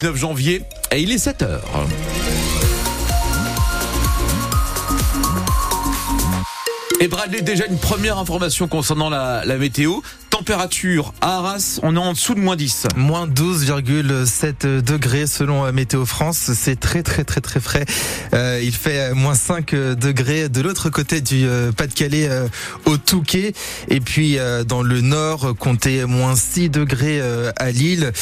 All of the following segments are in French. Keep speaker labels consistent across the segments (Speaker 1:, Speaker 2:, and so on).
Speaker 1: 9 janvier et il est 7 heures. Et Bradley, déjà une première information concernant la, la météo température à Arras, on est en dessous de moins 10.
Speaker 2: Moins 12,7 degrés selon euh, Météo France. C'est très très très très frais. Euh, il fait euh, moins 5 degrés de l'autre côté du euh, Pas-de-Calais au Touquet. Et puis dans le nord, comptez moins 6 degrés à Lille,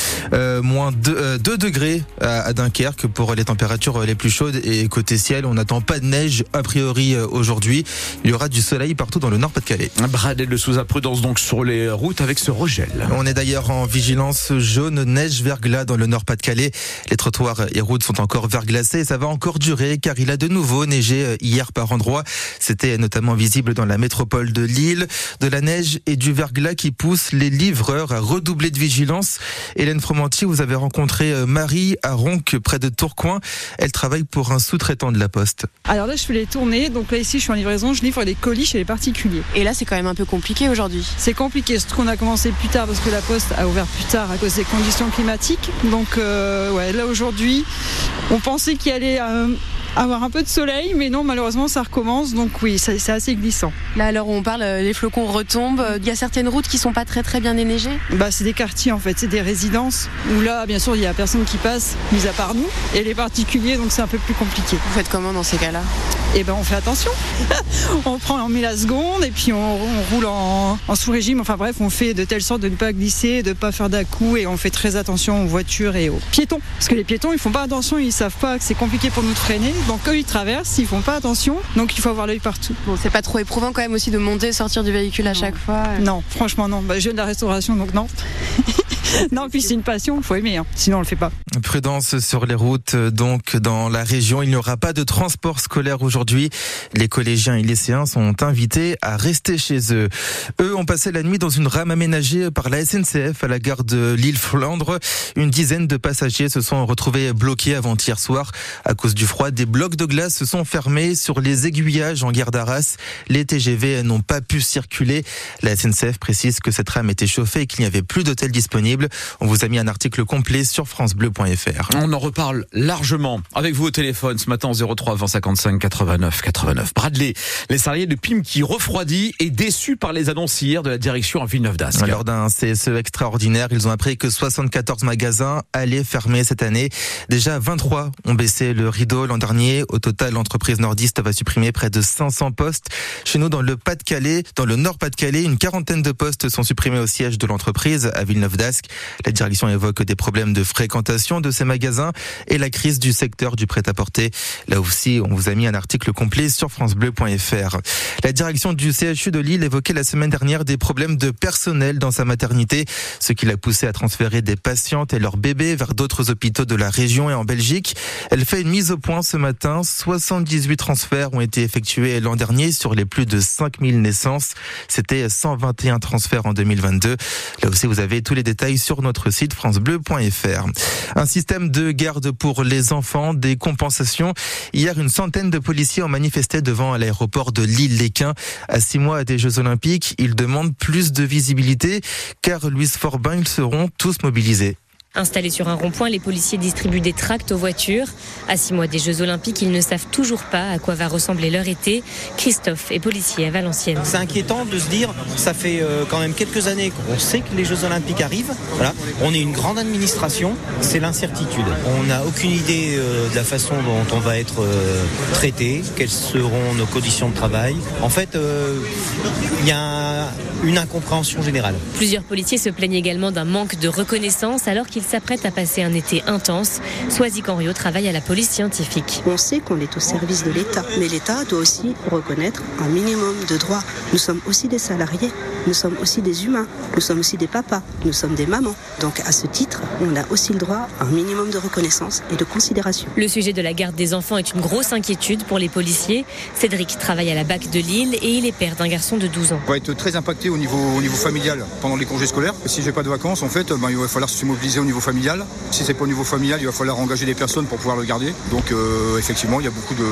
Speaker 2: moins 2, 2 degrés à, à, Dunkerque pour les températures les plus chaudes. Et côté ciel, on n'attend pas de neige a priori aujourd'hui. Il y aura du soleil partout dans le nord Pas-de-Calais.
Speaker 1: Bradel de sous prudence donc sur les routes avec ce regel.
Speaker 2: On est d'ailleurs en vigilance jaune neige verglas dans le nord Pas-de-Calais. Les trottoirs et routes sont encore verglacés et ça va encore durer car il a de nouveau neigé hier par endroits. C'était notamment visible dans la métropole de Lille. De la neige et du verglas qui poussent les livreurs à redoubler de vigilance. Hélène Fromantier, vous avez rencontré euh, Marie à Ronc, près de Tourcoing. Elle travaille pour un sous-traitant de la Poste.
Speaker 3: Alors là, je fais les tournées. Donc là, ici, je suis en livraison. Je livre les colis chez les particuliers.
Speaker 4: Et là, c'est quand même un peu compliqué aujourd'hui.
Speaker 3: C'est compliqué qu'on a commencé plus tard parce que la poste a ouvert plus tard à cause des conditions climatiques. Donc euh, ouais, là aujourd'hui, on pensait qu'il allait euh, avoir un peu de soleil, mais non, malheureusement, ça recommence. Donc oui, c'est assez glissant.
Speaker 4: Là, alors on parle, euh, les flocons retombent. Il y a certaines routes qui sont pas très très bien déneigées.
Speaker 3: Bah, c'est des quartiers en fait, c'est des résidences où là, bien sûr, il y a personne qui passe, mis à part nous, et les particuliers, donc c'est un peu plus compliqué.
Speaker 4: Vous faites comment dans ces cas-là?
Speaker 3: Eh ben, on fait attention. on prend, on met la seconde, et puis on, on roule en, en sous-régime. Enfin bref, on fait de telle sorte de ne pas glisser, de ne pas faire d'à-coup, et on fait très attention aux voitures et aux piétons. Parce que les piétons, ils font pas attention, ils savent pas que c'est compliqué pour nous freiner. Donc eux, ils traversent, ils font pas attention. Donc il faut avoir l'œil partout.
Speaker 4: Bon, c'est pas trop éprouvant quand même aussi de monter, sortir du véhicule à
Speaker 3: non.
Speaker 4: chaque fois.
Speaker 3: Non, franchement non. Bah, je viens de la restauration, donc non. non, puis c'est une passion, il faut aimer, hein. sinon on le fait pas.
Speaker 2: Prudence sur les routes, donc dans la région, il n'y aura pas de transport scolaire aujourd'hui. Les collégiens et lycéens sont invités à rester chez eux. Eux ont passé la nuit dans une rame aménagée par la SNCF à la gare de Lille-Flandre. Une dizaine de passagers se sont retrouvés bloqués avant-hier soir à cause du froid. Des blocs de glace se sont fermés sur les aiguillages en gare d'Arras. Les TGV n'ont pas pu circuler. La SNCF précise que cette rame était chauffée et qu'il n'y avait plus d'hôtel disponible. On vous a mis un article complet sur francebleu.fr.
Speaker 1: On en reparle largement avec vous au téléphone ce matin 03 20 55 89 89. Bradley, les salariés de PIM qui refroidit et déçus par les annonces hier de la direction à Villeneuve d'Ascq.
Speaker 2: Lors d'un CSE extraordinaire, ils ont appris que 74 magasins allaient fermer cette année. Déjà 23 ont baissé le rideau l'an dernier. Au total, l'entreprise nordiste va supprimer près de 500 postes. Chez nous, dans le Pas-de-Calais, dans le Nord Pas-de-Calais, une quarantaine de postes sont supprimés au siège de l'entreprise à Villeneuve d'Ascq. La direction évoque des problèmes de fréquentation de ces magasins et la crise du secteur du prêt-à-porter. Là aussi, on vous a mis un article complet sur francebleu.fr. La direction du CHU de Lille évoquait la semaine dernière des problèmes de personnel dans sa maternité, ce qui l'a poussé à transférer des patientes et leurs bébés vers d'autres hôpitaux de la région et en Belgique. Elle fait une mise au point ce matin. 78 transferts ont été effectués l'an dernier sur les plus de 5000 naissances. C'était 121 transferts en 2022. Là aussi, vous avez tous les détails sur notre site francebleu.fr. Un système de garde pour les enfants, des compensations. Hier, une centaine de policiers ont manifesté devant l'aéroport de Lille-Léquin. À six mois des Jeux Olympiques, ils demandent plus de visibilité car Louise Forbin, ils seront tous mobilisés.
Speaker 5: Installés sur un rond-point, les policiers distribuent des tracts aux voitures. À six mois des Jeux Olympiques, ils ne savent toujours pas à quoi va ressembler leur été. Christophe est policier à Valenciennes.
Speaker 6: C'est inquiétant de se dire, ça fait euh, quand même quelques années qu'on sait que les Jeux Olympiques arrivent. Voilà. On est une grande administration, c'est l'incertitude. On n'a aucune idée euh, de la façon dont on va être euh, traité, quelles seront nos conditions de travail. En fait, il y a une incompréhension générale.
Speaker 5: Plusieurs policiers se plaignent également d'un manque de reconnaissance alors qu'ils s'apprête à passer un été intense. Soisy Canrio travaille à la police scientifique.
Speaker 7: On sait qu'on est au service de l'État, mais l'État doit aussi reconnaître un minimum de droits. Nous sommes aussi des salariés, nous sommes aussi des humains, nous sommes aussi des papas, nous sommes des mamans. Donc à ce titre, on a aussi le droit à un minimum de reconnaissance et de considération.
Speaker 5: Le sujet de la garde des enfants est une grosse inquiétude pour les policiers. Cédric travaille à la BAC de Lille et il est père d'un garçon de 12 ans.
Speaker 8: On va être très impacté au niveau, au niveau familial pendant les congés scolaires. Et si j'ai pas de vacances, en fait, ben, il va falloir se mobiliser au niveau familial. Si c'est pas au niveau familial, il va falloir engager des personnes pour pouvoir le garder. Donc euh, effectivement, il y a beaucoup de,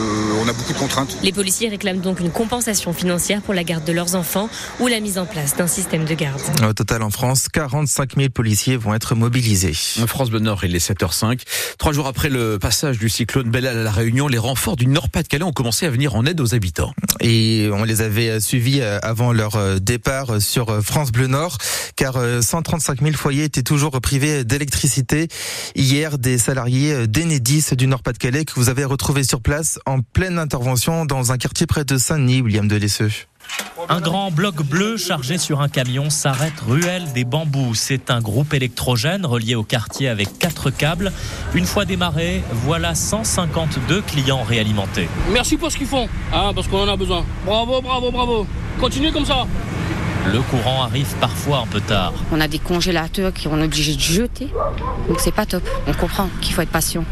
Speaker 8: on a beaucoup de contraintes.
Speaker 5: Les policiers réclament donc une compensation financière pour la garde de leurs enfants ou la mise en place place d'un système de garde.
Speaker 2: Au total, en France, 45 000 policiers vont être mobilisés.
Speaker 1: France Bleu Nord, il est 7h05. Trois jours après le passage du cyclone Bellal à la Réunion, les renforts du Nord-Pas-de-Calais ont commencé à venir en aide aux habitants.
Speaker 2: Et on les avait suivis avant leur départ sur France Bleu Nord, car 135 000 foyers étaient toujours privés d'électricité. Hier, des salariés d'Enedis du Nord-Pas-de-Calais que vous avez retrouvés sur place en pleine intervention dans un quartier près de Saint-Denis, William Delesseux.
Speaker 9: Un grand bloc bleu chargé sur un camion s'arrête ruelle des bambous. C'est un groupe électrogène relié au quartier avec quatre câbles. Une fois démarré, voilà 152 clients réalimentés.
Speaker 10: Merci pour ce qu'ils font, hein, parce qu'on en a besoin. Bravo, bravo, bravo. Continuez comme ça.
Speaker 9: Le courant arrive parfois un peu tard.
Speaker 11: On a des congélateurs qui sont obligés de jeter, donc c'est pas top. On comprend qu'il faut être patient,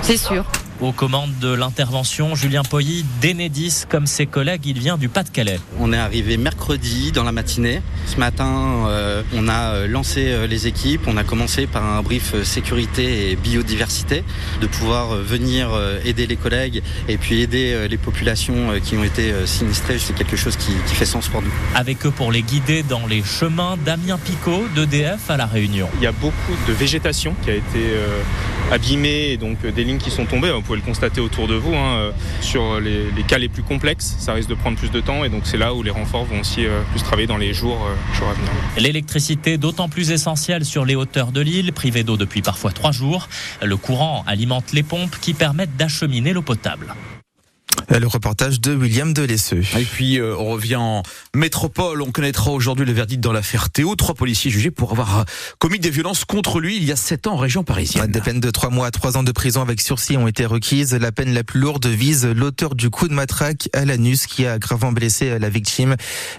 Speaker 11: c'est sûr.
Speaker 9: Aux commandes de l'intervention, Julien Poilly, d'Enedis, comme ses collègues, il vient du Pas-de-Calais.
Speaker 12: On est arrivé mercredi dans la matinée. Ce matin, euh, on a euh, lancé euh, les équipes. On a commencé par un brief sécurité et biodiversité, de pouvoir venir aider les collègues et puis aider les populations qui ont été sinistrées. C'est quelque chose qui, qui, fait sens pour nous.
Speaker 9: Avec eux pour les guider dans les chemins, Damien Picot d'EDF à La Réunion.
Speaker 13: Il y a beaucoup de végétation qui a été abîmée et donc des lignes qui sont tombées vous pouvez le constater autour de vous. Hein, euh, sur les, cas les plus complexes, ça risque de prendre plus de temps et donc c'est là où les renforts vont aussi euh, plus travailler dans les jours, euh, jours à venir.
Speaker 9: L'électricité d'autant plus essentielle sur les hauteurs de l'île, privée d'eau depuis parfois trois jours. Le courant alimente les pompes qui permettent d'acheminer l'eau potable.
Speaker 2: Le reportage de William Delesseux.
Speaker 1: Et puis euh, on revient en métropole. On connaîtra aujourd'hui le verdict dans l'affaire Théo. Trois policiers jugés pour avoir commis des violences contre lui il y a sept ans en région parisienne.
Speaker 2: Des peines de trois mois à trois ans de prison avec sursis ont été requises. La peine la plus lourde vise l'auteur du coup de matraque à l'anus qui a gravement blessé la victime.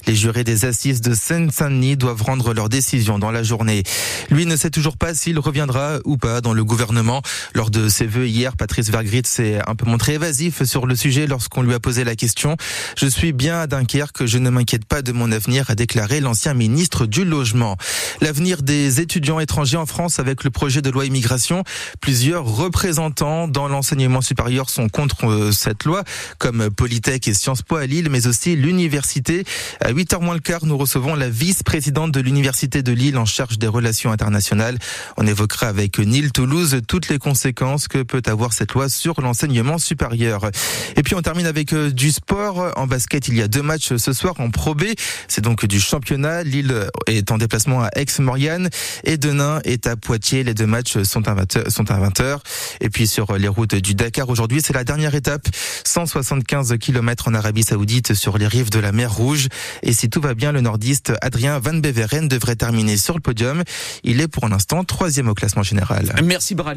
Speaker 2: Les jurés des assises de Seine-Saint-Denis doivent rendre leur décision dans la journée. Lui ne sait toujours pas s'il reviendra ou pas dans le gouvernement. Lors de ses vœux hier, Patrice Vergrit s'est un peu montré évasif sur le sujet lorsqu'on lui a posé la question. Je suis bien à Dunkerque, je ne m'inquiète pas de mon avenir, a déclaré l'ancien ministre du Logement. L'avenir des étudiants étrangers en France avec le projet de loi immigration. Plusieurs représentants dans l'enseignement supérieur sont contre euh, cette loi, comme Polytech et Sciences Po à Lille, mais aussi l'université. À 8h moins le quart, nous recevons la vice-présidente de l'université de Lille en charge des relations internationales. On évoquera avec Nil Toulouse toutes les conséquences que peut avoir cette loi sur l'enseignement supérieur. Et puis on termine avec euh, du sport. En basket, il y a deux matchs ce soir en Pro B. C'est donc du championnat. Lille est en déplacement à Aix-Maurienne et Denain est à Poitiers. Les deux matchs sont à 20h. Sont à 20h. Et puis sur les routes du Dakar aujourd'hui, c'est la dernière étape. 175 km en Arabie Saoudite sur les rives de la mer Rouge. Et si tout va bien, le nordiste Adrien Van Beveren devrait terminer sur le podium. Il est pour l'instant troisième au classement général.
Speaker 1: Merci Brad.